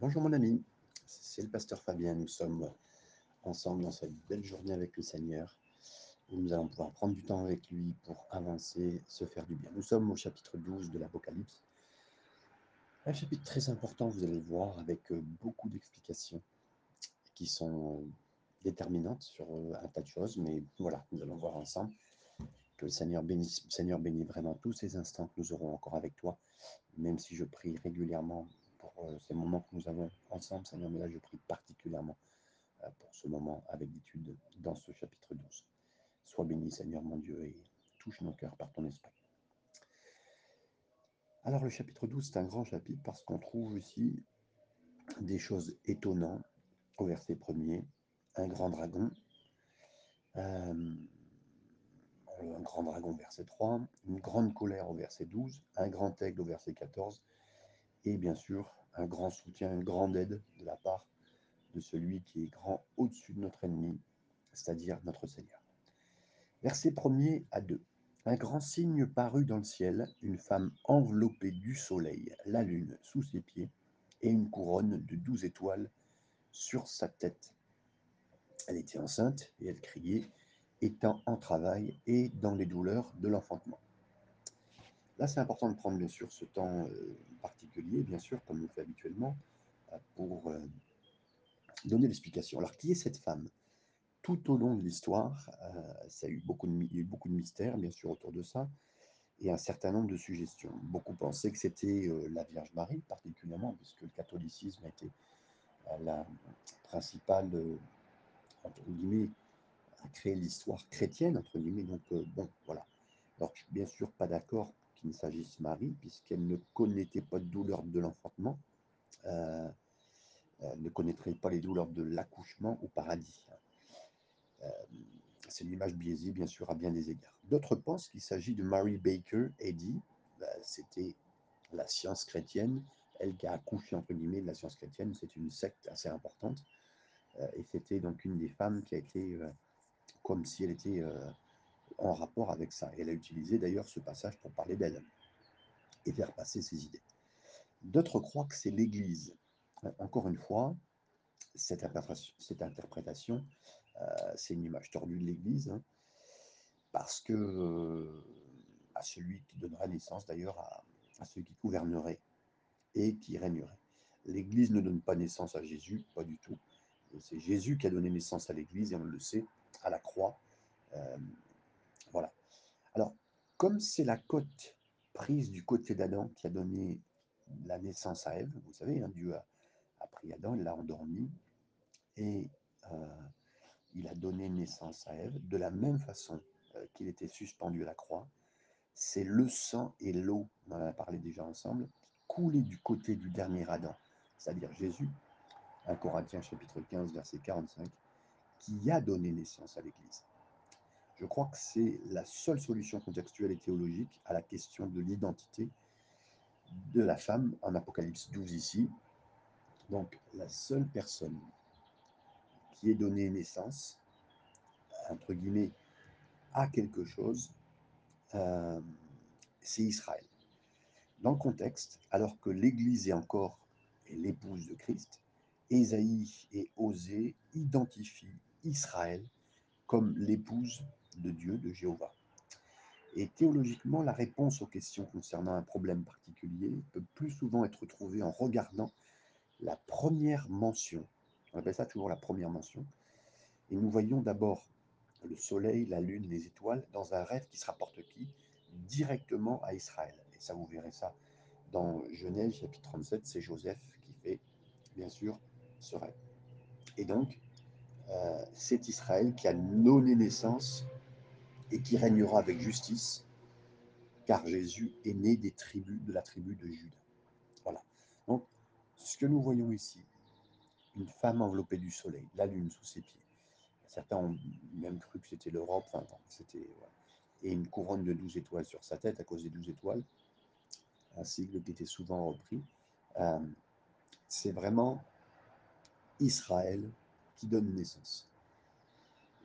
Bonjour mon ami, c'est le pasteur Fabien. Nous sommes ensemble dans cette belle journée avec le Seigneur nous allons pouvoir prendre du temps avec lui pour avancer, se faire du bien. Nous sommes au chapitre 12 de l'Apocalypse. Un chapitre très important, vous allez le voir, avec euh, beaucoup d'explications qui sont déterminantes sur euh, un tas de choses, mais voilà, nous allons voir ensemble que le Seigneur bénisse, Seigneur bénit vraiment tous ces instants que nous aurons encore avec toi, même si je prie régulièrement ces moments que nous avons ensemble, Seigneur, mais là je prie particulièrement euh, pour ce moment avec d'étude dans ce chapitre 12. Sois béni, Seigneur mon Dieu, et touche nos cœurs par ton esprit. Alors le chapitre 12, c'est un grand chapitre parce qu'on trouve ici des choses étonnantes au verset premier. Un grand dragon, euh, un grand dragon verset 3, une grande colère au verset 12, un grand aigle au verset 14, et bien sûr un grand soutien, une grande aide de la part de celui qui est grand au-dessus de notre ennemi, c'est-à-dire notre Seigneur. Verset 1er à 2. Un grand signe parut dans le ciel, une femme enveloppée du soleil, la lune sous ses pieds, et une couronne de douze étoiles sur sa tête. Elle était enceinte et elle criait, étant en travail et dans les douleurs de l'enfantement. Là, c'est important de prendre bien sûr ce temps euh, particulier, bien sûr, comme on fait habituellement, euh, pour euh, donner l'explication. Alors, qui est cette femme? Tout au long de l'histoire, ça a eu beaucoup de, il y a eu beaucoup de mystères, bien sûr, autour de ça, et un certain nombre de suggestions. Beaucoup pensaient que c'était la Vierge Marie, particulièrement, puisque le catholicisme a été la principale, entre guillemets, a créé l'histoire chrétienne, entre guillemets. Donc, bon, voilà. Alors, je suis bien sûr pas d'accord qu'il ne s'agisse Marie, puisqu'elle ne connaîtait pas de douleur de l'enfantement, euh, elle ne connaîtrait pas les douleurs de l'accouchement au paradis. Euh, c'est une image biaisée, bien sûr, à bien des égards. D'autres pensent qu'il s'agit de Mary Baker Eddy, c'était la science chrétienne, elle qui a accouché, entre guillemets, de la science chrétienne, c'est une secte assez importante, euh, et c'était donc une des femmes qui a été, comme si elle était en rapport avec ça. Elle a utilisé d'ailleurs ce passage pour parler d'elle et faire passer ses idées. D'autres croient que c'est l'Église. Encore une fois, cette interprétation, euh, c'est une image tordue de l'Église, hein, parce que euh, à celui qui donnera naissance d'ailleurs à, à celui qui gouvernerait et qui régnerait. L'Église ne donne pas naissance à Jésus, pas du tout. C'est Jésus qui a donné naissance à l'Église, et on le sait, à la croix. Euh. Alors, comme c'est la côte prise du côté d'Adam qui a donné la naissance à Ève, vous savez, hein, Dieu a, pris Adam, il l'a endormi, et euh, il a donné naissance à Ève de la même façon euh, qu'il était suspendu à la croix. C'est le sang et l'eau, on en a parlé déjà ensemble, qui coulaient du côté du dernier Adam, c'est-à-dire Jésus, 1 Corinthiens chapitre 15, verset 45, qui a donné naissance à l'Église. Je crois que c'est la seule solution contextuelle et théologique à la question de l'identité de la femme en Apocalypse 12 ici. Donc la seule personne qui ait donné naissance, entre guillemets, à quelque chose, euh, c'est Israël. Dans le contexte, alors que l'Église est encore l'épouse de Christ, Ésaïe et Osée identifient Israël comme l'épouse de Dieu, de Jéhovah. Et théologiquement, la réponse aux questions concernant un problème particulier peut plus souvent être trouvée en regardant la première mention. On appelle ça toujours la première mention. Et nous voyons d'abord le soleil, la lune, les étoiles dans un rêve qui se rapporte qui? Directement à Israël. Et ça, vous verrez ça dans Genèse chapitre 37, c'est Joseph qui fait, bien sûr, ce rêve. Et donc, euh, c'est Israël qui a donné naissance et qui régnera avec justice, car Jésus est né des tribus de la tribu de Judas. Voilà. Donc, ce que nous voyons ici, une femme enveloppée du soleil, la lune sous ses pieds. Certains ont même cru que c'était l'Europe, enfin, c'était et une couronne de douze étoiles sur sa tête à cause des douze étoiles, un sigle qui était souvent repris. Euh, c'est vraiment Israël qui donne naissance.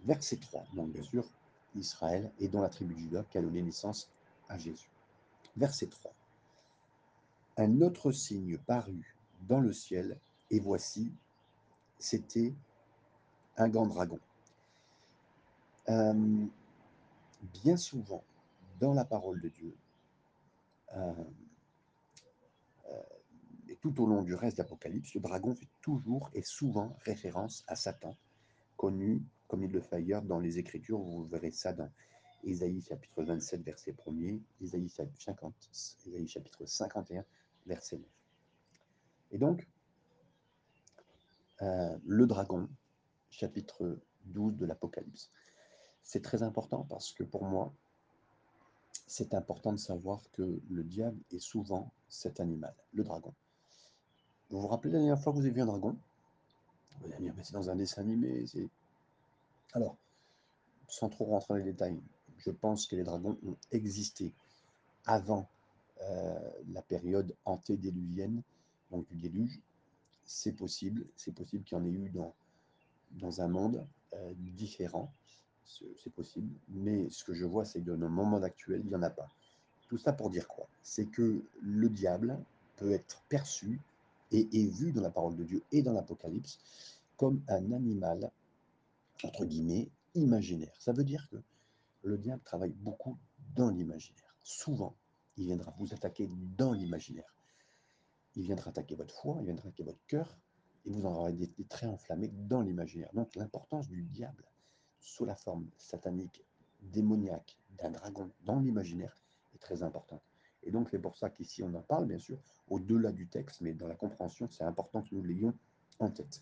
Verset 3, donc bien sûr, Israël et dont la tribu de Judas qui a donné naissance à Jésus. Verset 3. Un autre signe parut dans le ciel, Et voici, c'était un grand dragon. Euh, bien souvent, dans la parole de Dieu, euh, euh, et tout au long du reste d'Apocalypse, le dragon fait toujours et souvent référence à Satan, connu comme il le fait ailleurs dans les Écritures. Vous verrez ça dans Ésaïe chapitre 27, verset 1er, Ésaïe chapitre, Ésaïe chapitre 51, verset 9. Et donc, euh, le dragon, chapitre 12 de l'Apocalypse. C'est très important parce que pour moi, c'est important de savoir que le diable est souvent cet animal, le dragon. Vous vous rappelez la dernière fois que vous avez vu un dragon? Vous allez dire, mais c'est dans un dessin animé. Alors, sans trop rentrer dans les détails, je pense que les dragons ont existé avant euh, la période antédiluvienne, donc du déluge. C'est possible, c'est possible qu'il y en ait eu dans, un monde euh, différent, c'est possible, mais ce que je vois, c'est que dans le moment actuel, il n'y en a pas. Tout ça pour dire quoi? C'est que le diable peut être perçu et est vu dans la parole de Dieu et dans l'Apocalypse comme un animal, entre guillemets, imaginaire. Ça veut dire que le diable travaille beaucoup dans l'imaginaire. Souvent, il viendra vous attaquer dans l'imaginaire. Il viendra attaquer votre foi, il viendra attaquer votre cœur, et vous en aurez des, traits enflammés dans l'imaginaire. Donc l'importance du diable sous la forme satanique, démoniaque d'un dragon dans l'imaginaire est très importante. Et donc c'est pour ça qu'ici on en parle, bien sûr, au-delà du texte, mais dans la compréhension, c'est important que nous l'ayons en tête.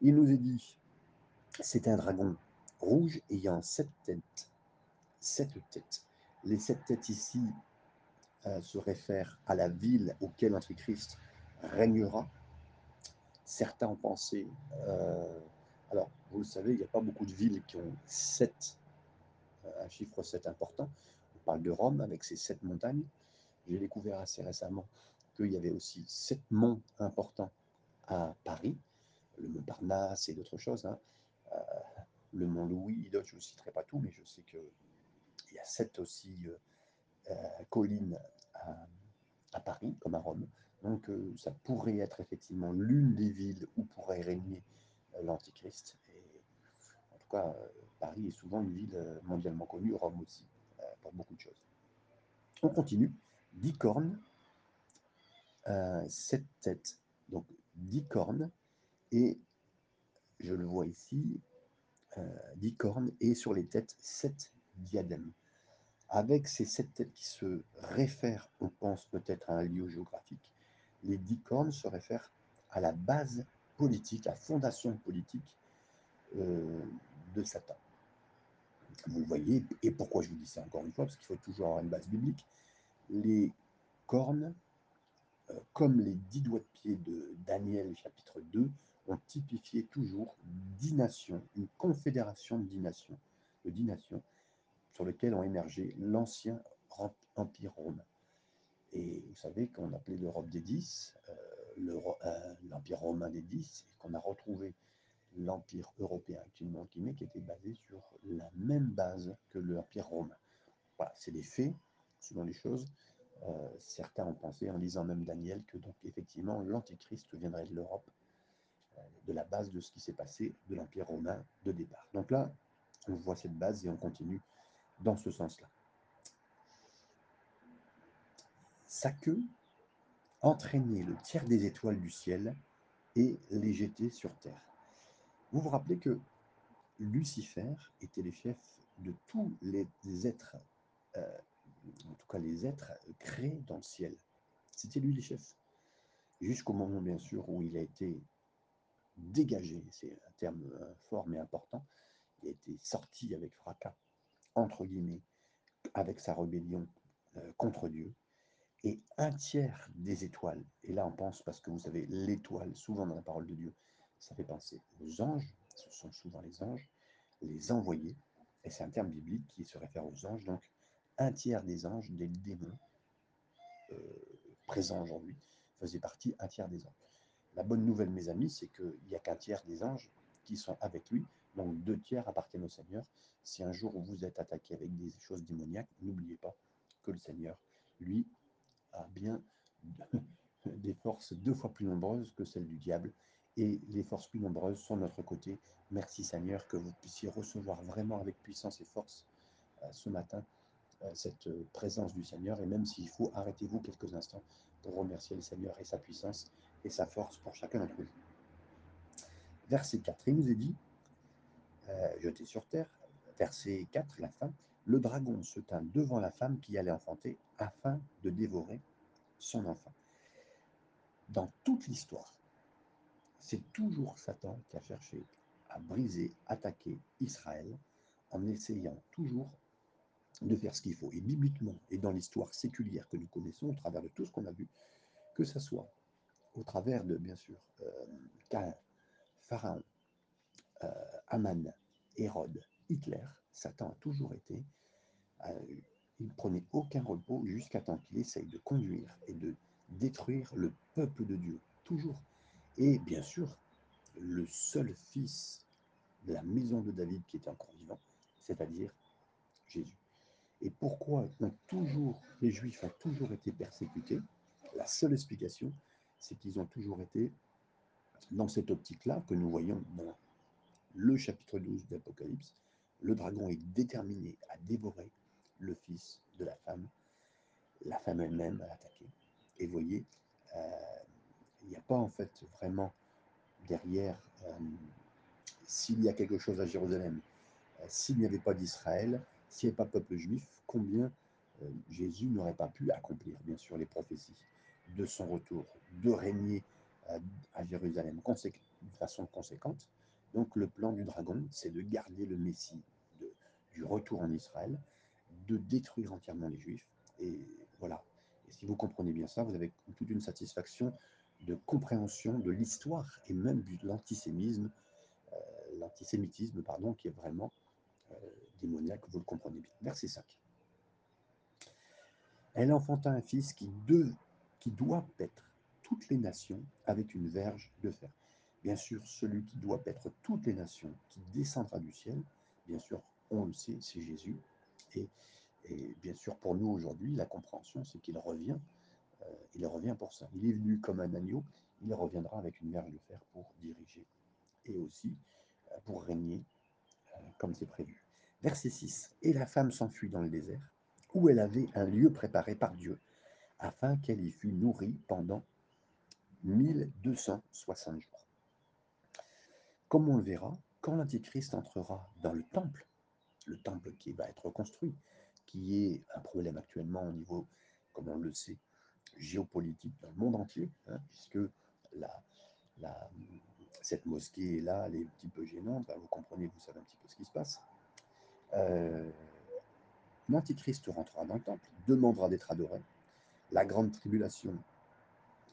Il nous est dit, c'est un dragon rouge ayant sept têtes sept têtes. Les sept têtes ici euh, se réfèrent à la ville auquel Antichrist régnera. Certains ont pensé, euh, alors vous le savez, il n'y a pas beaucoup de villes qui ont sept, euh, un chiffre 7 important. On parle de Rome avec ses sept montagnes. J'ai découvert assez récemment qu'il y avait aussi sept monts importants à Paris, le mont Parnasse et d'autres choses. Hein. Le mont Louis, je ne citerai pas tout, mais je sais que il y a sept aussi euh, euh, collines à, Paris, comme à Rome. Donc euh, ça pourrait être effectivement l'une des villes où pourrait régner l'Antichrist. En tout cas, Paris est souvent une ville mondialement connue, Rome aussi, pour beaucoup de choses. On continue. Dix cornes, sept têtes. Donc dix cornes, et je le vois ici, dix cornes, et sur les têtes, sept diadèmes avec ces sept têtes qui se réfèrent, on pense peut-être à un lieu géographique, les dix cornes se réfèrent à la base politique, la fondation politique euh, de Satan. Vous voyez, et pourquoi je vous dis ça encore une fois, parce qu'il faut toujours avoir une base biblique, les cornes, euh, comme les dix doigts de pied de Daniel chapitre 2, ont typifié toujours dix nations, une confédération de dix nations, de dix nations sur lequel ont émergé l'ancien empire romain. Et vous savez qu'on appelait l'Europe des dix, euh, euh, l'empire romain des dix, et qu'on a retrouvé l'empire européen actuellement qui était basé sur la même base que l'empire romain. Voilà, c'est des faits, selon les choses. Euh, certains ont pensé, en lisant même Daniel, que donc effectivement l'antichrist viendrait de l'Europe, de la base de ce qui s'est passé de l'empire romain de départ. Donc là, on voit cette base et on continue dans ce sens-là. Sa queue entraînait le tiers des étoiles du ciel et les jetait sur terre. Vous vous rappelez que Lucifer était le chef de tous les êtres, euh, en tout cas les êtres créés dans le ciel. C'était lui le chef. Jusqu'au moment, bien sûr, où il a été dégagé, c'est un terme euh, fort mais important, il a été sorti avec fracas entre guillemets, avec sa rébellion euh, contre Dieu. Et un tiers des étoiles, et là on pense parce que vous savez, l'étoile, souvent dans la parole de Dieu, ça fait penser aux anges, ce sont souvent les anges, les envoyés, et c'est un terme biblique qui se réfère aux anges, donc un tiers des anges, des démons euh, présents aujourd'hui, faisait partie un tiers des anges. La bonne nouvelle, mes amis, c'est qu'il n'y a qu'un tiers des anges qui sont avec lui, donc deux tiers appartiennent au Seigneur. Si un jour vous êtes attaqué avec des choses démoniaques, n'oubliez pas que le Seigneur, lui, a bien des forces deux fois plus nombreuses que celles du diable, et les forces plus nombreuses sont de notre côté. Merci Seigneur que vous puissiez recevoir vraiment avec puissance et force euh, ce matin euh, cette présence du Seigneur, et même s'il faut, arrêtez-vous quelques instants pour remercier le Seigneur et sa puissance et sa force pour chacun d'entre vous. Verset 4, il nous est dit, euh, jeté sur terre, verset 4, la fin, le dragon se tint devant la femme qui allait enfanter afin de dévorer son enfant. Dans toute l'histoire, c'est toujours Satan qui a cherché à briser, attaquer Israël en essayant toujours de faire ce qu'il faut. Et bibliquement, et dans l'histoire séculière que nous connaissons, au travers de tout ce qu'on a vu, que ce soit au travers de, bien sûr, euh, Pharaon, euh, Aman, Hérode, Hitler, Satan a toujours été, euh, il ne prenait aucun repos jusqu'à temps qu'il essaye de conduire et de détruire le peuple de Dieu, toujours. Et bien sûr, le seul fils de la maison de David qui était encore vivant, c'est-à-dire Jésus. Et pourquoi toujours, les Juifs ont toujours été persécutés La seule explication, c'est qu'ils ont toujours été dans cette optique-là que nous voyons dans le chapitre 12 d'Apocalypse. Le dragon est déterminé à dévorer le fils de la femme, la femme elle-même à l'attaquer. Et voyez, euh, il n'y a pas en fait vraiment derrière, euh, s'il y a quelque chose à Jérusalem, euh, s'il n'y avait pas d'Israël, s'il n'y avait pas peuple juif, combien Jésus n'aurait pas pu accomplir, bien sûr, les prophéties de son retour, de régner à Jérusalem de façon conséquente. Donc le plan du dragon, c'est de garder le Messie du retour en Israël, de détruire entièrement les Juifs. Et voilà. Et si vous comprenez bien ça, vous avez toute une satisfaction de compréhension de l'histoire et même de l'antisémitisme, euh, l'antisémitisme pardon, qui est vraiment euh, démoniaque, vous le comprenez bien. Verset 5. Elle enfanta un fils qui, qui doit paître toutes les nations avec une verge de fer. Bien sûr, celui qui doit paître toutes les nations, qui descendra du ciel, bien sûr, on le sait, c'est Jésus. Et, bien sûr, pour nous aujourd'hui, la compréhension, c'est qu'il revient euh, il revient pour ça. Il est venu comme un agneau, il reviendra avec une verge de fer pour diriger et aussi euh, pour régner euh, comme c'est prévu. Verset 6. Et la femme s'enfuit dans le désert, où elle avait un lieu préparé par Dieu, afin qu'elle y fût nourrie pendant 1260 jours. Comme on le verra, quand l'Antichrist entrera dans le temple, le temple qui va être construit, qui est un problème actuellement au niveau, comme on le sait, géopolitique dans le monde entier, hein, puisque cette mosquée est là, elle est un petit peu gênante, vous comprenez, vous savez un petit peu ce qui se passe. Euh, L'Antichrist rentrera dans le temple, demandera d'être adoré. La grande tribulation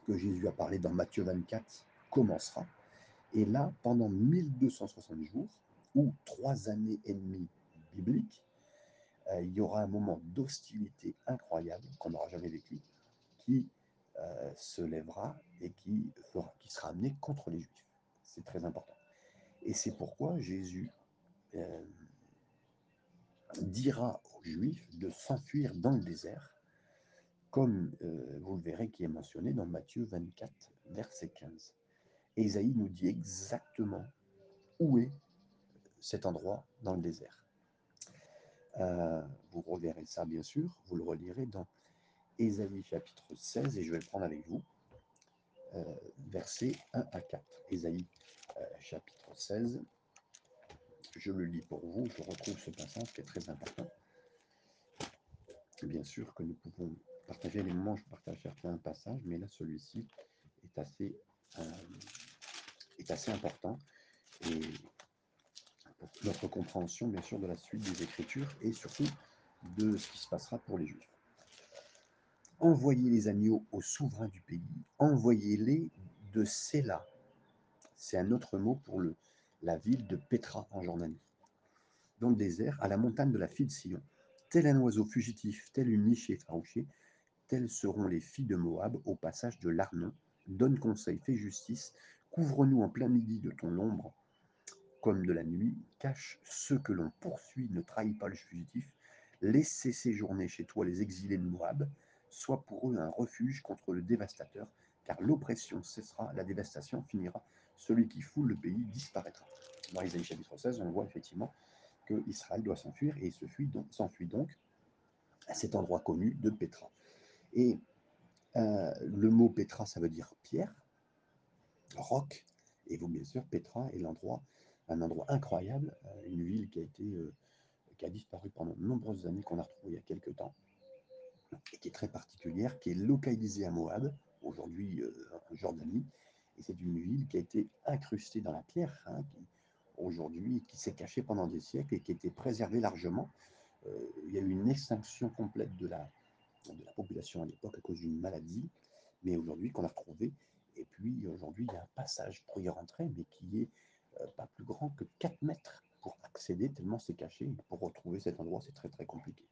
que Jésus a parlé dans Matthieu 24 commencera. Et là, pendant 1260 jours, ou trois années et demie bibliques, euh, il y aura un moment d'hostilité incroyable qu'on n'aura jamais vécu qui euh, se lèvera et qui, sera amené contre les Juifs. C'est très important. Et c'est pourquoi Jésus euh, dira aux Juifs de s'enfuir dans le désert, comme euh, vous le verrez qui est mentionné dans Matthieu 24, verset 15. Et Isaïe nous dit exactement où est cet endroit dans le désert. vous reverrez ça, bien sûr, vous le relirez dans Ésaïe chapitre 16, et je vais le prendre avec vous, euh, versets 1 à 4. Ésaïe euh, chapitre 16, je le lis pour vous, je retrouve ce passage qui est très important. Bien sûr que nous pouvons partager les moments, je partage certains passages, mais là celui-ci est assez, euh, est assez important pour notre compréhension bien sûr de la suite des Écritures et surtout de ce qui se passera pour les Juifs. Envoyez les agneaux aux souverains du pays, envoyez-les de Séla. C'est un autre mot pour le, la ville de Petra en Jordanie. Dans le désert, à la montagne de la fille de Sion, tel un oiseau fugitif, tel une niche effarouchée, telles seront les filles de Moab au passage de l'Arnon. Donne conseil, fais justice, couvre-nous en plein midi de ton ombre, comme de la nuit, cache ceux que l'on poursuit, ne trahit pas le fugitif, laissez séjourner chez toi les exilés de Moab, soit pour eux un refuge contre le dévastateur, car l'oppression cessera, la dévastation finira, celui qui foule le pays disparaîtra. Dans Isaïe chapitre 16, on voit effectivement que Israël doit s'enfuir et il s'enfuit donc à cet endroit connu de Pétra. Et euh, le mot Pétra, ça veut dire pierre, roc, et vous, bien sûr, Pétra est l'endroit, un endroit incroyable, euh, une ville qui a été, euh, qui a disparu pendant de nombreuses années, qu'on a retrouvée il y a quelques temps, et qui est très particulière, qui est localisée à Moab, aujourd'hui en Jordanie, et c'est une ville qui a été incrustée dans la pierre, hein, qui, aujourd'hui, qui s'est cachée pendant des siècles et qui a été préservée largement. il y a eu une extinction complète de la, de la population à l'époque à cause d'une maladie, mais aujourd'hui qu'on a retrouvé. Et puis aujourd'hui, il y a un passage pour y rentrer, mais qui est euh, pas plus grand que 4 mètres pour accéder, tellement c'est caché. pour retrouver cet endroit, c'est très très compliqué.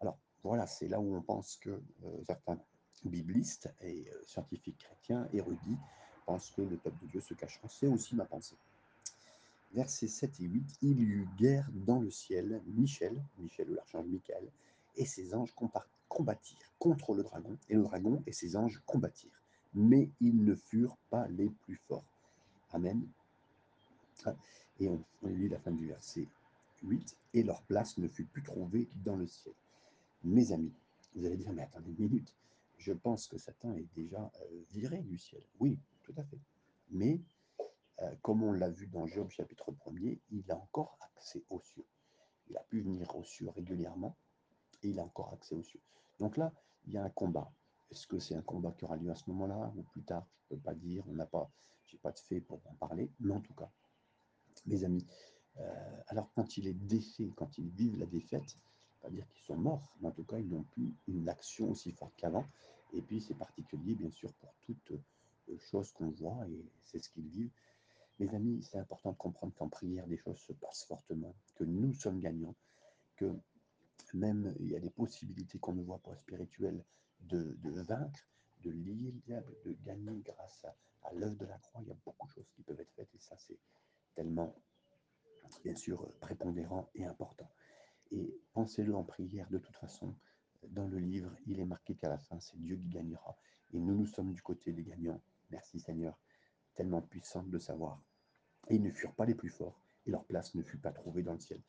Alors voilà, c'est là où on pense que euh, certains biblistes et euh, scientifiques chrétiens, érudits, pensent que le peuple de Dieu se cachera. C'est aussi ma pensée. Versets 7 et 8, il y eut guerre dans le ciel, Michel, Michel ou l'archange Michael, et ses anges combattirent contre le dragon, et le dragon et ses anges combattirent. Mais ils ne furent pas les plus forts. Amen. Ah, et on, lit la fin du verset 8, et leur place ne fut plus trouvée dans le ciel. Mes amis, vous allez dire, mais attendez une minute, je pense que Satan est déjà euh, viré du ciel. Oui, tout à fait. Mais, euh, comme on l'a vu dans Job chapitre 1er, il a encore accès aux cieux. Il a pu venir aux cieux régulièrement, et il a encore accès aux cieux. Donc là, il y a un combat. Est-ce que c'est un combat qui aura lieu à ce moment-là ou plus tard Je ne peux pas dire, on n'a pas, j'ai pas de fait pour en parler, mais en tout cas, mes amis, euh, alors quand il est défait, quand ils vivent la défaite, pas dire qu'ils sont morts, mais en tout cas, ils n'ont plus une action aussi forte qu'avant. Et puis, c'est particulier, bien sûr, pour toutes euh, choses qu'on voit, et c'est ce qu'ils vivent. Mes amis, c'est important de comprendre qu'en prière, des choses se passent fortement, que nous sommes gagnants, que même il y a des possibilités qu'on ne voit pas spirituelles de, vaincre, de lier le diable, de gagner grâce à, l'œuvre de la croix. Il y a beaucoup de choses qui peuvent être faites et ça c'est tellement, bien sûr, prépondérant et important. Et pensez-le en prière de toute façon. Dans le livre, il est marqué qu'à la fin, c'est Dieu qui gagnera. Et nous, nous sommes du côté des gagnants. Merci Seigneur, tellement puissant de savoir. Et ils ne furent pas les plus forts, et leur place ne fut pas trouvée dans le ciel.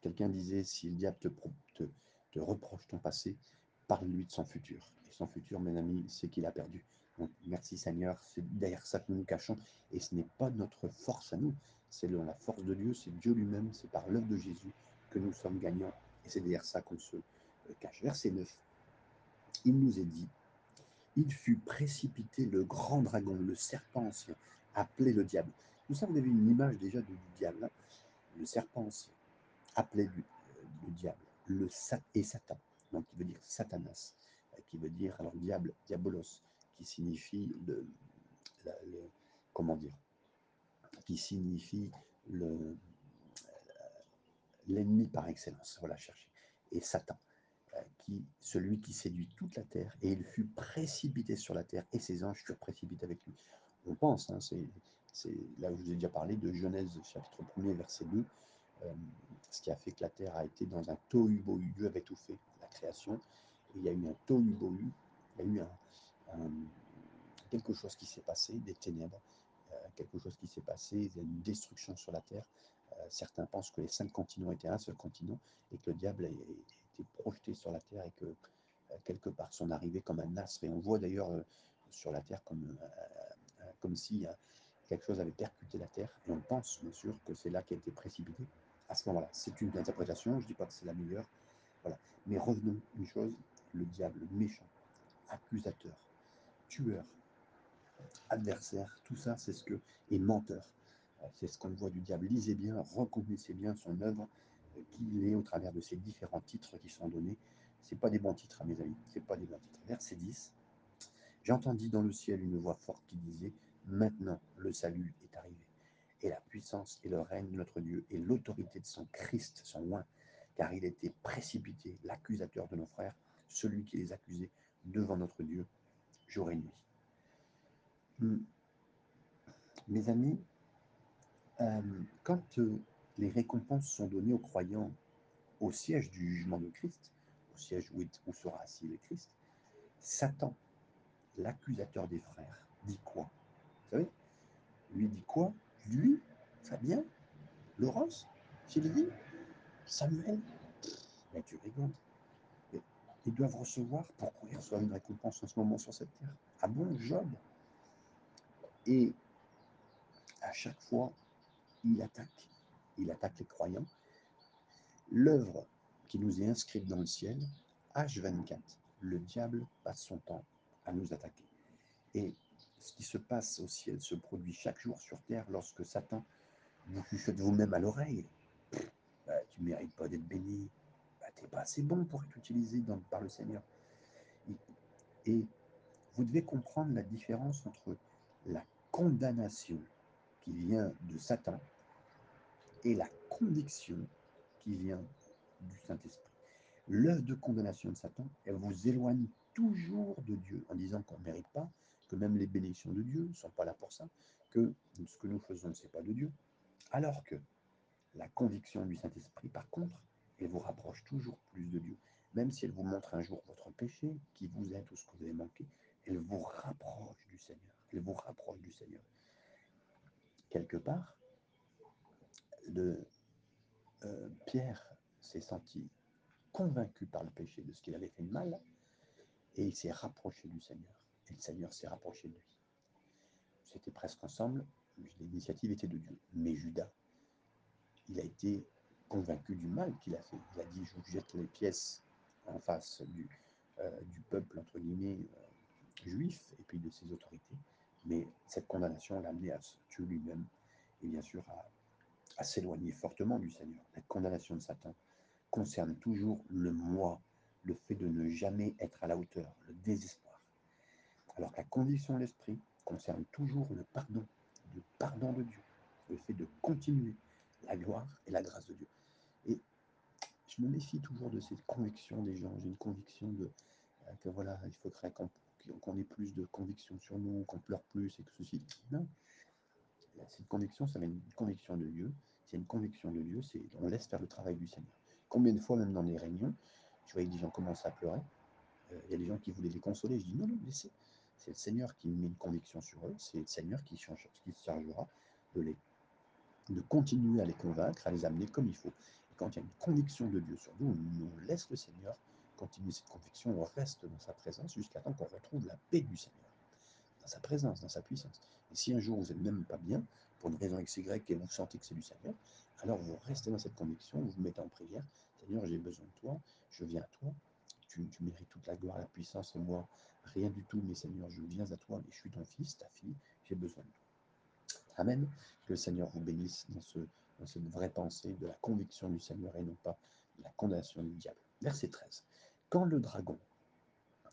Quelqu'un disait, si le diable te, reproche ton passé, parle-lui de son futur. Et son futur, mes amis, c'est qu'il a perdu. Merci Seigneur, c'est derrière ça que nous nous cachons. Et ce n'est pas notre force à nous, c'est la force de Dieu, c'est Dieu lui-même, c'est par l'œuvre de Jésus que nous sommes gagnants. Et c'est derrière ça qu'on se euh, cache. Verset 9, il nous est dit, il fut précipité le grand dragon, le serpent ancien, appelé le diable. Nous savez, vous avez une image déjà du diable, hein. le serpent ancien appelé le, le diable, le et Satan, donc qui veut dire Satanas, euh, qui veut dire alors diable, diabolos, qui signifie le, comment dire, qui signifie le euh, l'ennemi par excellence, voilà chercher, et Satan, euh, qui celui qui séduit toute la terre, et il fut précipité sur la terre, et ses anges furent précipités avec lui. On pense, hein, c'est là où je vous ai déjà parlé de Genèse chapitre 1er verset 2, euh, ce qui a fait que la Terre a été dans un tohu-bohu. Dieu avait tout fait, la création, et il y a eu un tohu-bohu, il y a eu quelque chose qui s'est passé, des ténèbres, euh, quelque chose qui s'est passé, il y a une destruction sur la Terre. Euh, certains pensent que les cinq continents étaient un seul continent et que le diable a, été projeté sur la Terre et que quelque part son arrivée comme un astre. Et on voit d'ailleurs sur la Terre comme, comme si quelque chose avait percuté la Terre. Et on pense bien sûr que c'est là qui a été précipité à ce moment-là. C'est une interprétation, je ne dis pas que c'est la meilleure. Voilà. Mais revenons une chose, le diable méchant, accusateur, tueur, adversaire, tout ça, c'est ce que. et menteur. C'est ce qu'on voit du diable. Lisez bien, reconnaissez bien son œuvre, euh, qu'il est au travers de ces différents titres qui sont donnés. Ce pas des bons titres, mes amis. Ce pas des bons titres. Verset 10. J'ai entendu dans le ciel une voix forte qui disait Maintenant le salut est arrivé et la puissance et le règne de notre Dieu et l'autorité de son Christ sont loin, car il était précipité, l'accusateur de nos frères, celui qui les accusait devant notre Dieu jour et nuit. Hmm. Mes amis, euh, quand euh, les récompenses sont données aux croyants au siège du jugement de Christ, au siège où, où sera assis le Christ, Satan l'accusateur des frères, dit quoi? Vous savez Lui dit quoi? Lui Fabien Laurence Sylvie Samuel Mais tu. Ils doivent recevoir, pourquoi ils reçoivent une récompense en ce moment sur cette terre Ah bon, Job Et à chaque fois, il attaque. Il attaque les croyants. L'œuvre qui nous est inscrite dans le ciel, H24, le diable passe son temps à nous attaquer. Et ce qui se passe au ciel se produit chaque jour sur terre lorsque Satan vous chuchote vous-même à l'oreille. Bah, tu ne mérites pas d'être béni. Bah, tu n'es pas assez bon pour être utilisé par le Seigneur. et vous devez comprendre la différence entre la condamnation qui vient de Satan et la conviction qui vient du Saint-Esprit. L'œuvre de condamnation de Satan, elle vous éloigne toujours de Dieu en disant qu'on ne mérite pas, que même les bénédictions de Dieu ne sont pas là pour ça, que ce que nous faisons, ce n'est pas de Dieu. Alors que la conviction du Saint-Esprit, par contre, elle vous rapproche toujours plus de Dieu. Même si elle vous montre un jour votre péché, qui vous êtes ou ce que vous avez manqué, elle vous rapproche du Seigneur. Elle vous rapproche du Seigneur. Quelque part, euh, Pierre s'est senti convaincu par le péché de ce qu'il avait fait de mal, et il s'est rapproché du Seigneur. Et le Seigneur s'est rapproché de lui. C'était presque ensemble, l'initiative était de Dieu. Mais Judas, il a été convaincu du mal qu'il a fait. Il a dit, je vous jette les pièces en face du, euh, peuple, entre guillemets, euh, juif, et puis de ses autorités. Mais cette condamnation l'a amené à se tuer lui-même, et bien sûr à à s'éloigner fortement du Seigneur. La condamnation de Satan concerne toujours le moi, le fait de ne jamais être à la hauteur, le désespoir. Alors que la condition de l'esprit concerne toujours le pardon, le pardon de Dieu, le fait de continuer la gloire et la grâce de Dieu. Et je me méfie toujours de cette conviction des gens. J'ai une conviction de euh, que voilà, il faudrait qu'on ait plus de conviction sur nous, qu'on pleure plus et que ceci. Non, cette conviction, ça une conviction de Dieu. C'est une conviction de Dieu, c'est on laisse faire le travail du Seigneur. Combien de fois, même dans les réunions, je voyais des gens commencer à pleurer. Euh, il y a des gens qui voulaient les consoler. Je dis non, non, laissez. C'est le Seigneur qui met une conviction sur eux. C'est le Seigneur qui, se chargera de, les, de continuer à les convaincre, à les amener comme il faut. Et quand il y a une conviction de Dieu sur nous, on laisse le Seigneur continuer cette conviction. On reste dans sa présence jusqu'à temps qu'on retrouve la paix du Seigneur dans sa présence, dans sa puissance. Et si un jour vous n'êtes même pas bien, pour une raison XY, et vous sentez que c'est du Seigneur, alors vous restez dans cette conviction, vous vous mettez en prière. Seigneur, j'ai besoin de toi, je viens à toi. Tu, mérites toute la gloire, la puissance, et moi, rien du tout, mais Seigneur, je viens à toi, mais je suis ton fils, ta fille, j'ai besoin de toi. Amen. Que le Seigneur vous bénisse dans, ce, dans cette vraie pensée de la conviction du Seigneur et non pas de la condamnation du diable. Verset 13. Quand le dragon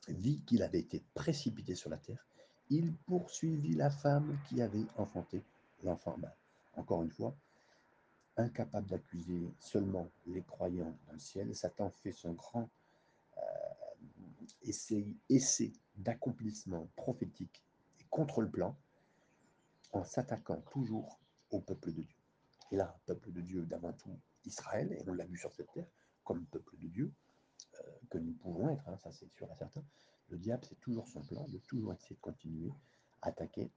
vit qu'il avait été précipité sur la terre, il poursuivit la femme qui avait enfanté l'enfant mâle. Encore une fois, incapable d'accuser seulement les croyants dans le ciel, Satan fait son grand euh, essai, d'accomplissement prophétique et contre le plan en s'attaquant toujours au peuple de Dieu. Et là, peuple de Dieu d'avant tout Israël, et on l'a vu sur cette terre, comme peuple de Dieu, euh, que nous pouvons être, hein, ça c'est sûr et certain, le diable, c'est toujours son plan de toujours essayer de continuer à attaquer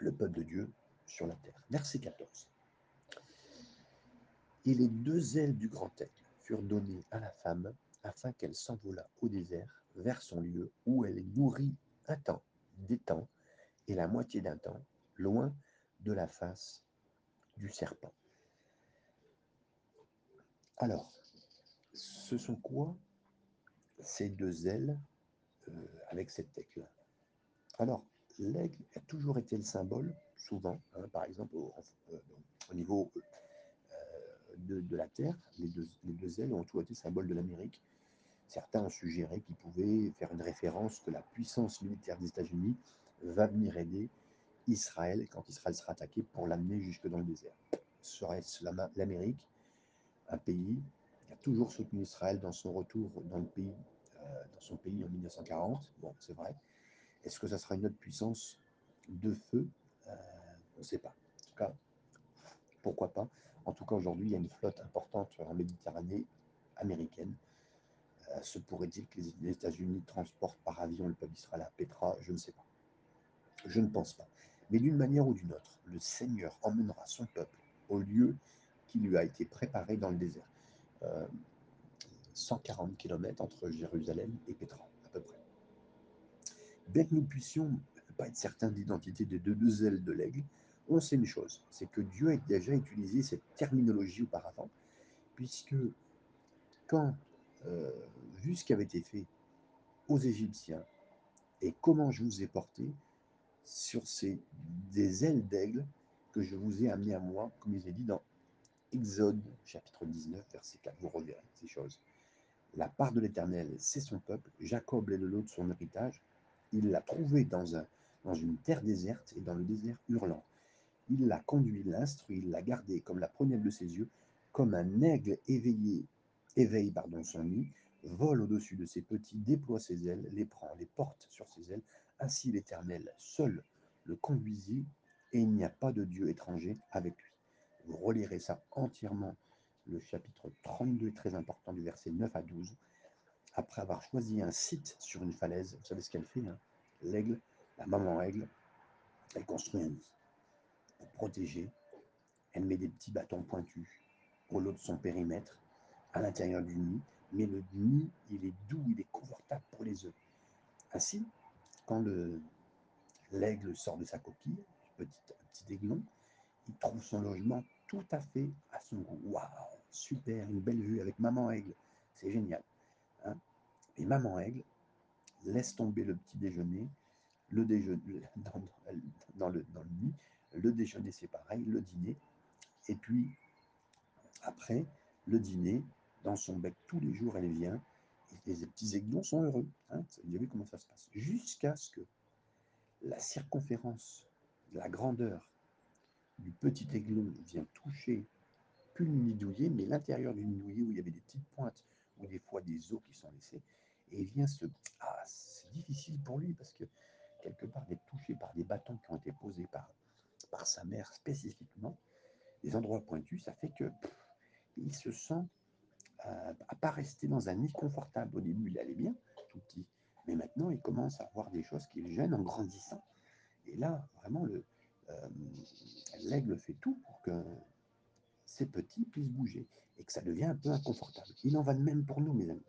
le peuple de Dieu sur la terre. Verset 14. Et les deux ailes du grand aigle furent données à la femme afin qu'elle s'envolât au désert vers son lieu où elle est nourrie un temps, des temps, et la moitié d'un temps, loin de la face du serpent. Alors, ce sont quoi ces deux ailes euh, avec cette aigle. Alors, l'aigle a toujours été le symbole, souvent, hein, par exemple au, euh, niveau euh, de, la Terre, les deux, les deux ailes ont toujours été symbole de l'Amérique. Certains ont suggéré qu'ils pouvaient faire une référence que la puissance militaire des États-Unis va venir aider Israël quand Israël sera attaqué pour l'amener jusque dans le désert. Serait-ce l'Amérique, un pays qui a toujours soutenu Israël dans son retour dans le pays euh, dans son pays en 1940. Bon, c'est vrai. Est-ce que ça sera une autre puissance de feu? Euh, On ne sait pas. En tout cas, pourquoi pas? En tout cas, aujourd'hui, il y a une flotte importante en Méditerranée américaine se pourrait-il que les États-Unis transportent par avion le peuple israélien à Petra Je ne sais pas. Je ne pense pas. Mais d'une manière ou d'une autre, le Seigneur emmènera son peuple au lieu qui lui a été préparé dans le désert. 140 euh, km entre Jérusalem et Petra, à peu près. Bien que nous puissions pas être certains de l'identité des deux ailes de l'aigle, on sait une chose, c'est que Dieu a déjà utilisé cette terminologie auparavant, puisque quand, euh, vu ce qui avait été fait aux Égyptiens et comment je vous ai porté sur ces des ailes d'aigle que je vous ai amené à moi, comme il est dit dans Exode chapitre 19, verset 4, vous reverrez ces choses. La part de l'Éternel, c'est son peuple. Jacob est le lot de son héritage. Il l'a trouvé dans, un, dans une terre déserte et dans le désert hurlant. Il l'a conduit, l'instruit, l'a gardé comme la prunelle de ses yeux, comme un aigle éveillé, éveille pardon, son nid, vole au-dessus de ses petits, déploie ses ailes, les prend, les porte sur ses ailes. Ainsi l'Éternel seul le conduisit, et il n'y a pas de Dieu étranger avec lui. Vous relirez ça entièrement, le chapitre 32 très important du verset 9 à 12. Après avoir choisi un site sur une falaise, vous savez ce qu'elle fait hein L'aigle, la maman aigle, elle construit un nid pour protéger. Elle met des petits bâtons pointus au lot de son périmètre, à l'intérieur du nid. Mais le nid, il est doux, il est confortable pour les œufs. Ainsi, quand l'aigle sort de sa coquille, petit, petit aiglon, il trouve son logement tout à fait à son goût. Waouh, super, une belle vue avec maman aigle, c'est génial. Hein Et maman aigle laisse tomber le petit déjeuner, le déjeuner dans, le, dans le nid, le déjeuner c'est pareil, le dîner, et puis après le dîner, dans son bec tous les jours elle vient, et les petits aiglons sont heureux. Hein Vous avez vu comment ça se passe? Jusqu'à ce que la circonférence, la grandeur du petit aiglon vient toucher plus le nidouillé, mais l'intérieur du nidouillé où il y avait des petites pointes ou des fois des os qui sont laissés, et il vient se... Ah, c'est difficile pour lui parce que quelque part d'être touché par des bâtons qui ont été posés par, par sa mère spécifiquement, des endroits pointus, ça fait que il se sent euh, à pas rester dans un nid confortable. Au début, il allait bien, tout petit, mais maintenant, il commence à voir des choses qui le gênent en grandissant. Et là, vraiment, euh, l'aigle fait tout pour que ces petits puissent bouger et que ça devient un peu inconfortable. Il en va de même pour nous, mes amis.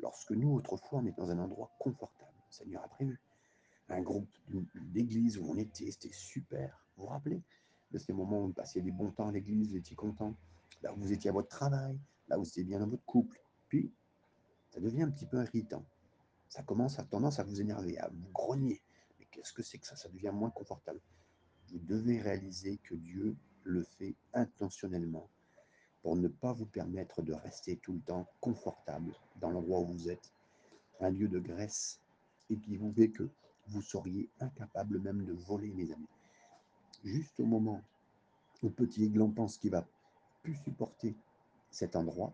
Lorsque nous, autrefois, on est dans un endroit confortable, le Seigneur a prévu. Un groupe d'église où on était, c'était super. Vous vous rappelez de ces moments où vous passiez des bons temps à l'église, vous étiez content, là où vous étiez à votre travail, là où étiez bien dans votre couple. Devient un petit peu irritant. Ça commence à tendance à vous énerver, à vous grogner. Mais qu'est-ce que c'est que ça? Ça devient moins confortable vous devez réaliser que Dieu le fait intentionnellement pour ne pas vous permettre de rester tout le temps confortable dans l'endroit où vous êtes, un lieu de graisse, et qui vous fait que vous seriez incapable même de voler, mes amis. Juste au moment où Petit Aiglon pense qu'il va plus supporter cet endroit,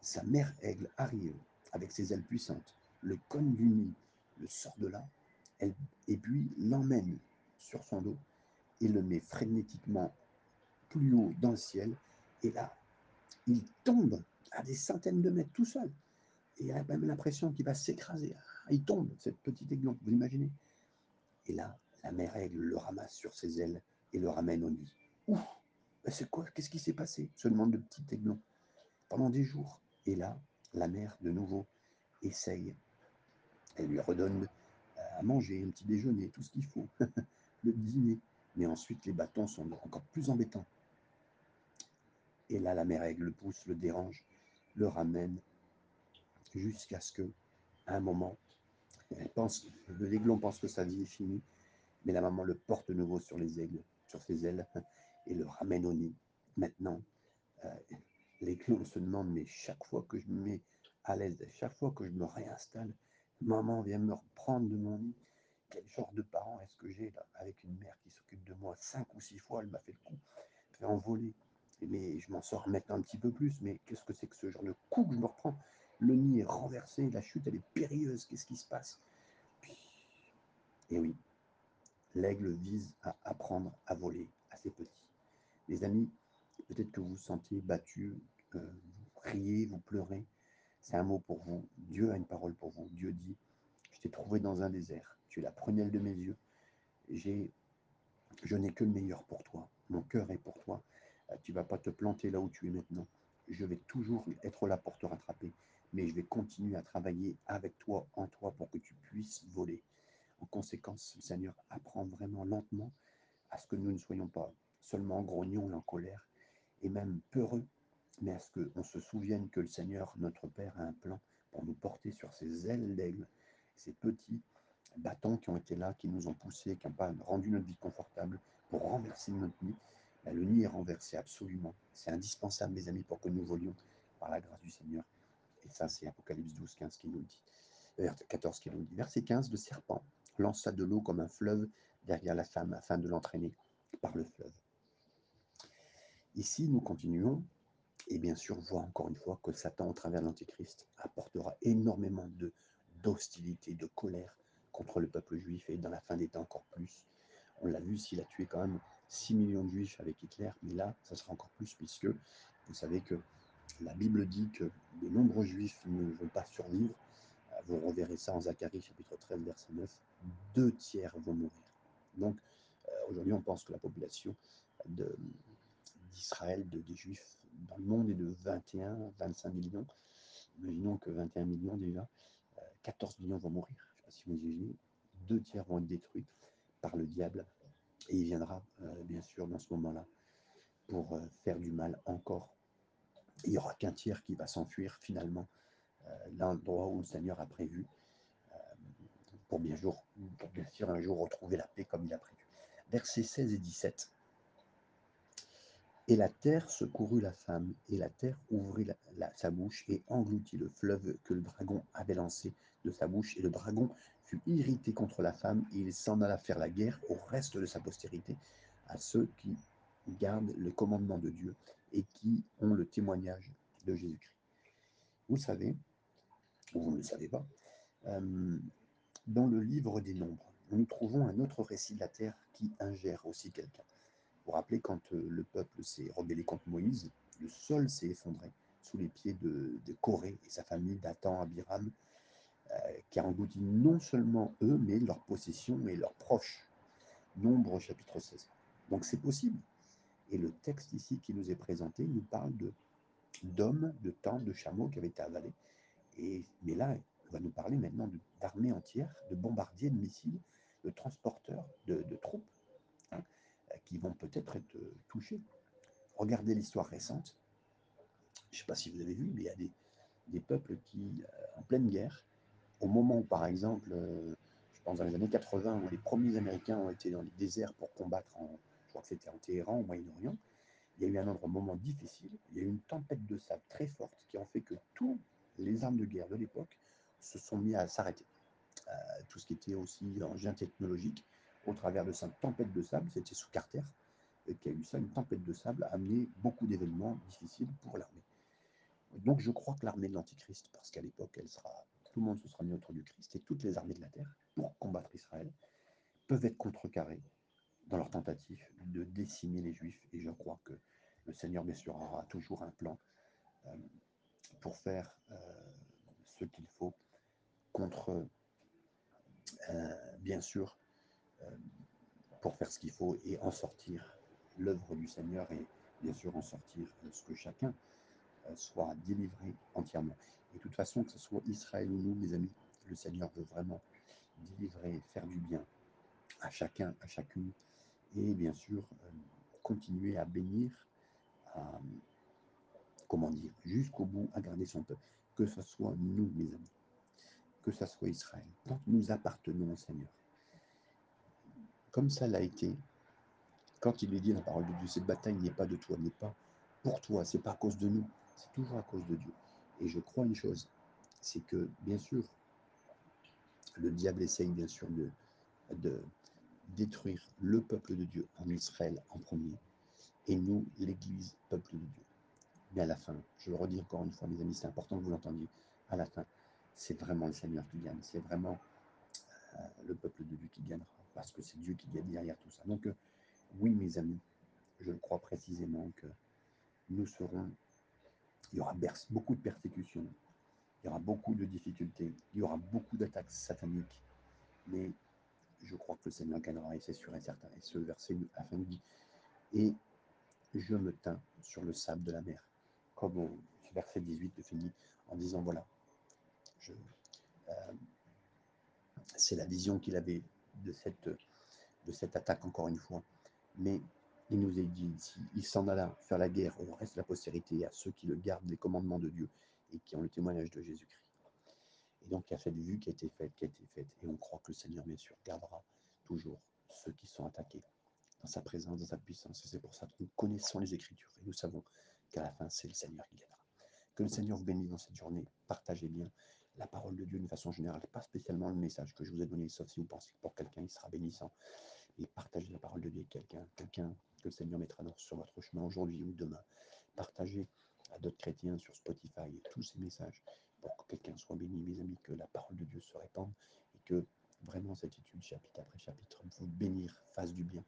sa mère aigle arrive avec ses ailes puissantes, le cogne du nid, le sort de là, elle, et puis l'emmène sur son dos et le met frénétiquement plus haut dans le ciel. Et là, il tombe à des centaines de mètres tout seul. Et a même l'impression qu'il va s'écraser. Ah, il tombe, cette petite aiglon, vous imaginez Et là, la mère aigle le ramasse sur ses ailes et le ramène au nid. Ouf C'est quoi? Qu'est-ce qui s'est passé? Se demande le petit aiglon. Pendant des jours. Et là, la mère, de nouveau, essaye. Elle lui redonne à manger, un petit déjeuner, tout ce qu'il faut. le dîner. Mais ensuite, les bâtons sont encore plus embêtants. Et là, la mère aigle le pousse, le dérange, le ramène, jusqu'à ce que, à un moment, elle pense, le aiglon pense que sa vie est finie, mais la maman le porte de nouveau sur les aigles, sur ses ailes, et le ramène au nid. Maintenant, euh, l'aiglon se demande, mais chaque fois que je me mets à l'aise, chaque fois que je me réinstalle, maman vient me reprendre de mon nid quel genre de parent est-ce que j'ai avec une mère qui s'occupe de moi cinq ou six fois, elle m'a fait le coup, fait envoler. Mais je m'en sors maintenant un petit peu plus, mais qu'est-ce que c'est que ce genre de coup que je me reprends? Le nid est renversé, la chute elle est périlleuse, qu'est-ce qui se passe? Et oui, l'aigle vise à apprendre à voler à ses petits. Les amis, peut-être que vous vous sentez battu, vous criez, vous pleurez, C'est un mot pour vous. Dieu a une parole pour vous. Dieu dit, je t'ai trouvé dans un désert. Tu es la prunelle de mes yeux. J'ai, je n'ai que le meilleur pour toi. Mon cœur est pour toi. Euh, tu vas pas te planter là où tu es maintenant. Je vais toujours être là pour te rattraper. Mais je vais continuer à travailler avec toi, en toi, pour que tu puisses voler. En conséquence, le Seigneur apprend vraiment lentement à ce que nous ne soyons pas seulement grognons en colère et même peureux, mais à ce qu'on se souvienne que le Seigneur, notre Père, a un plan pour nous porter sur ses ailes d'aigle, ces petits bâtons qui ont été là, qui nous ont poussés, qui n'ont pas rendu notre vie confortable, pour renverser notre nid? Ben, le nid est renversé absolument. C'est indispensable, mes amis, pour que nous volions par la grâce du Seigneur. Et ça, c'est Apocalypse 12, 15 qui nous le dit. 14 qui nous dit. Verset 15, le serpent lança de l'eau comme un fleuve derrière la femme afin de l'entraîner par le fleuve. Ici, nous continuons et bien sûr voit encore une fois que Satan, au travers de l'Antéchrist, apportera énormément d'hostilité, de colère contre le peuple juif et dans la fin des temps encore plus. On l'a vu s'il a tué quand même 6 millions de juifs avec Hitler, mais là, ça sera encore plus puisque vous savez que la Bible dit que de nombreux juifs ne vont pas survivre. Vous reverrez ça en Zacharie chapitre 13, verset 9. Deux tiers vont mourir. Donc, euh, aujourd'hui, on pense que la population d'Israël, de, des Juifs dans le monde est de 21, 25 millions. Imaginons que 21 millions déjà, 14 euh, millions vont mourir. Je ne sais pas si vous imaginez. Deux tiers vont être détruits par le diable. Et il viendra, euh, bien sûr, dans ce moment-là, pour faire du mal encore. il n'y aura qu'un tiers qui va s'enfuir finalement l'endroit où le Seigneur a prévu pour bien sûr un jour retrouver la paix comme il a prévu. Versets 16 et 17. Et la terre secourut la femme, et la terre ouvrit sa bouche et engloutit le fleuve que le dragon avait lancé de sa bouche. Et le dragon fut irrité contre la femme, et il s'en alla faire la guerre au reste de sa postérité, à ceux qui gardent le commandement de Dieu et qui ont le témoignage de Jésus-Christ. Vous savez, ou vous ne le savez pas, euh, dans le livre des Nombres, nous trouvons un autre récit de la terre qui ingère aussi quelqu'un. Vous rappelez, quand euh, le peuple s'est rebellé contre Moïse, le sol s'est effondré sous les pieds de, Corée et sa famille, Dathan, Abiram, euh, qui a englouti non seulement eux, mais leurs possessions et leurs proches. Nombre chapitre 16. Donc c'est possible. Et le texte ici qui nous est présenté nous parle de d'hommes, de tentes, de chameaux qui avaient été avalés. Et, mais là, on va nous parler maintenant d'armées entières, de bombardiers, de missiles, de transporteurs, de, troupes, qui vont peut-être être euh, touchés. Regardez l'histoire récente. Je ne sais pas si vous avez vu, mais il y a des, peuples qui, euh, en pleine guerre, au moment où, par exemple, euh, je pense dans les années 80, où les premiers Américains ont été dans les déserts pour combattre, en, je crois que c'était en Téhéran, au Moyen-Orient, il y a eu un autre moment difficile, il y a eu une tempête de sable très forte qui a fait que tous les armes de guerre de l'époque se sont mis à s'arrêter. Euh, tout ce qui était aussi engin technologique, au travers de cette tempête de sable, c'était sous Carter, qui a eu ça, une tempête de sable, a amené beaucoup d'événements difficiles pour l'armée. Donc je crois que l'armée de l'Antichrist, parce qu'à l'époque, elle sera, tout le monde se sera mis autour du Christ, et toutes les armées de la terre, pour combattre Israël, peuvent être contrecarrées dans leur tentative de décimer les Juifs. Et je crois que le Seigneur, bien sûr, aura toujours un plan euh, pour faire euh, ce qu'il faut contre, euh, bien sûr, pour faire ce qu'il faut et en sortir l'œuvre du Seigneur et bien sûr en sortir ce que chacun soit délivré entièrement. Et de toute façon, que ce soit Israël ou nous, mes amis, le Seigneur veut vraiment délivrer, faire du bien à chacun, à chacune, et bien sûr continuer à bénir, à, comment dire, jusqu'au bout, à garder son peuple, que ce soit nous, mes amis que ça soit Israël, que nous appartenons au Seigneur. Comme ça l'a été, quand il est dit la parole de Dieu, cette bataille n'est pas de toi, n'est pas pour toi, c'est pas à cause de nous, c'est toujours à cause de Dieu. Et je crois une chose, c'est que, bien sûr, le diable essaye bien sûr de, de détruire le peuple de Dieu en Israël en premier, et nous, l'Église, peuple de Dieu. Mais à la fin, je le redis encore une fois, mes amis, c'est important que vous l'entendiez, à la fin, c'est vraiment le Seigneur qui gagne, c'est vraiment euh, le peuple de Dieu qui gagnera, parce que c'est Dieu qui gagne derrière tout ça. Donc, euh, oui, mes amis, je crois précisément que nous serons, il y aura beaucoup de persécutions, Il y aura beaucoup de difficultés, il y aura beaucoup d'attaques sataniques, mais je crois que le Seigneur gagnera et c'est sûr et certain. Et ce verset à fin dit Et je me tins sur le sable de la mer. Comme au verset 18 de finit en disant Voilà, euh, c'est la vision qu'il avait de cette, de cette attaque, encore une fois. Mais il nous est dit ici il s'en alla faire la guerre au reste de la postérité, à ceux qui le gardent les commandements de Dieu et qui ont le témoignage de Jésus-Christ. Et donc, il y a cette vue qui a été faite, qui a été faite. Et on croit que le Seigneur, bien sûr, gardera toujours ceux qui sont attaqués dans sa présence, dans sa puissance. Et c'est pour ça que nous connaissons les Écritures et nous savons qu'à la fin, c'est le Seigneur qui gagnera. Que le Seigneur vous bénisse dans cette journée. Partagez bien la parole de Dieu d'une façon générale, pas spécialement le message que je vous ai donné, sauf si vous pensez que pour quelqu'un, il sera bénissant. Et partagez la parole de Dieu avec quelqu'un, quelqu'un que le Seigneur mettra sur votre chemin aujourd'hui ou demain. Partagez à d'autres chrétiens sur Spotify tous ces messages pour que quelqu'un soit béni, mes amis, que la parole de Dieu se répande et que vraiment cette étude, chapitre après chapitre, vous bénir, fasse du bien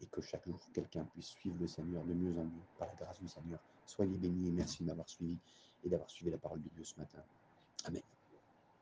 et que chaque jour quelqu'un puisse suivre le Seigneur de mieux en mieux par la grâce du Seigneur. Soyez bénis et merci de m'avoir suivi et d'avoir suivi la parole de Dieu ce matin. Amen.